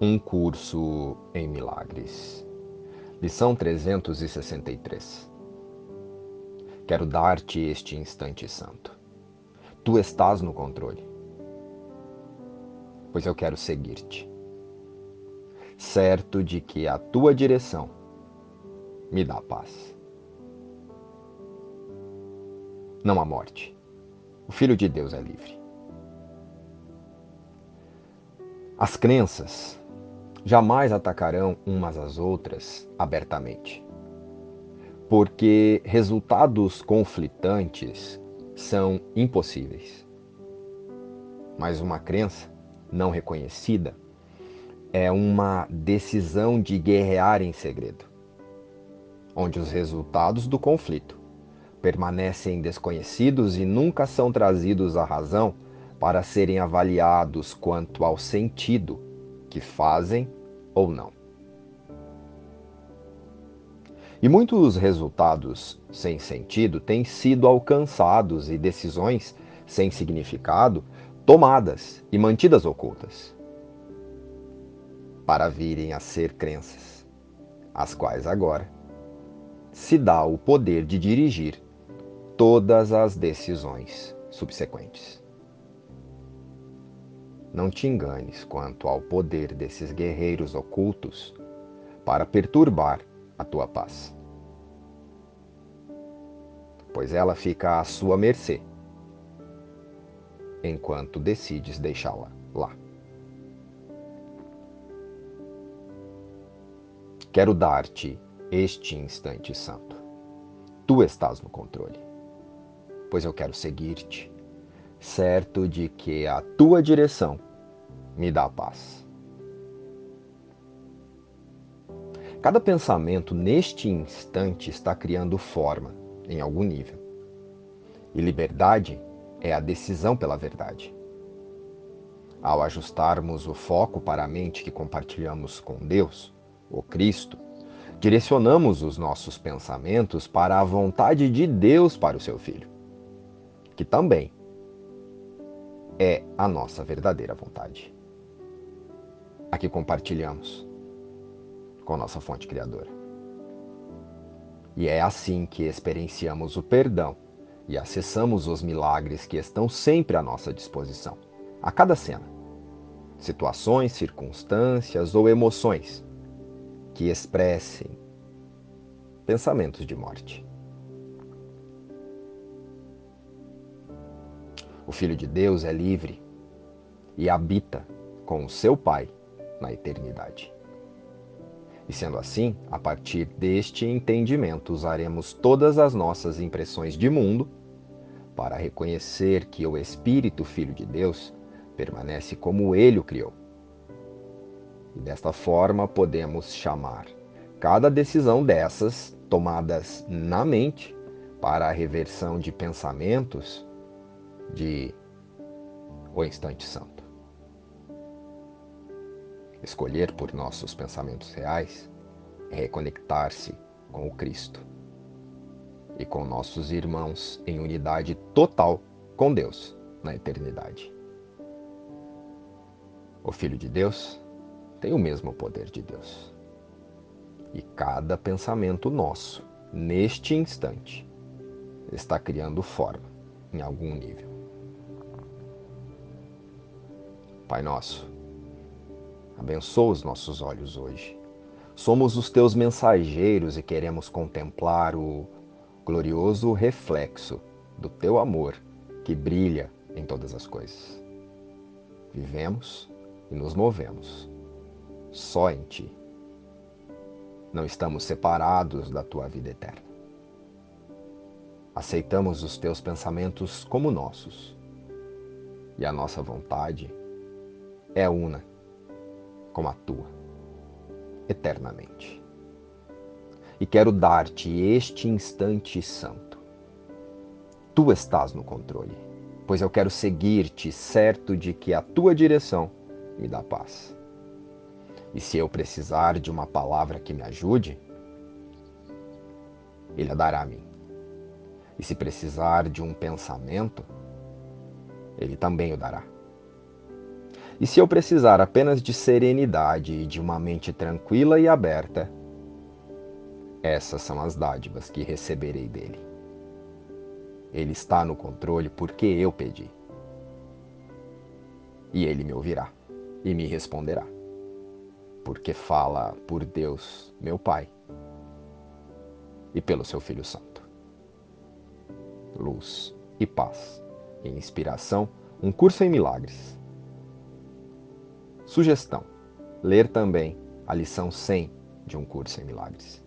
Um curso em milagres. Lição 363. Quero dar-te este instante santo. Tu estás no controle, pois eu quero seguir-te, certo de que a tua direção me dá paz. Não há morte. O Filho de Deus é livre. As crenças jamais atacarão umas às outras abertamente. Porque resultados conflitantes são impossíveis. Mas uma crença não reconhecida é uma decisão de guerrear em segredo, onde os resultados do conflito permanecem desconhecidos e nunca são trazidos à razão para serem avaliados quanto ao sentido que fazem ou não. E muitos resultados sem sentido têm sido alcançados e decisões sem significado tomadas e mantidas ocultas para virem a ser crenças, as quais agora se dá o poder de dirigir todas as decisões subsequentes. Não te enganes quanto ao poder desses guerreiros ocultos para perturbar a tua paz. Pois ela fica à sua mercê enquanto decides deixá-la lá. Quero dar-te este instante santo. Tu estás no controle, pois eu quero seguir-te, certo de que a tua direção me dá paz. Cada pensamento neste instante está criando forma em algum nível. E liberdade é a decisão pela verdade. Ao ajustarmos o foco para a mente que compartilhamos com Deus, o Cristo, direcionamos os nossos pensamentos para a vontade de Deus para o seu Filho, que também é a nossa verdadeira vontade a que compartilhamos com nossa fonte criadora. E é assim que experienciamos o perdão e acessamos os milagres que estão sempre à nossa disposição, a cada cena. Situações, circunstâncias ou emoções que expressem pensamentos de morte. O Filho de Deus é livre e habita com o seu Pai na eternidade. E sendo assim, a partir deste entendimento, usaremos todas as nossas impressões de mundo para reconhecer que o Espírito Filho de Deus permanece como ele o criou. E desta forma podemos chamar cada decisão dessas tomadas na mente para a reversão de pensamentos de o instante santo. Escolher por nossos pensamentos reais é reconectar-se com o Cristo e com nossos irmãos em unidade total com Deus na eternidade. O Filho de Deus tem o mesmo poder de Deus. E cada pensamento nosso, neste instante, está criando forma em algum nível. Pai Nosso, Abençoa os nossos olhos hoje. Somos os teus mensageiros e queremos contemplar o glorioso reflexo do teu amor que brilha em todas as coisas. Vivemos e nos movemos só em ti. Não estamos separados da tua vida eterna. Aceitamos os teus pensamentos como nossos e a nossa vontade é una como a tua, eternamente. E quero dar-te este instante santo. Tu estás no controle, pois eu quero seguir-te, certo de que a tua direção me dá paz. E se eu precisar de uma palavra que me ajude, Ele a dará a mim. E se precisar de um pensamento, Ele também o dará. E se eu precisar apenas de serenidade e de uma mente tranquila e aberta, essas são as dádivas que receberei dele. Ele está no controle porque eu pedi. E ele me ouvirá e me responderá, porque fala por Deus, meu Pai, e pelo seu Filho Santo. Luz e paz. E inspiração, um curso em milagres. Sugestão: ler também a lição 100 de um curso em milagres.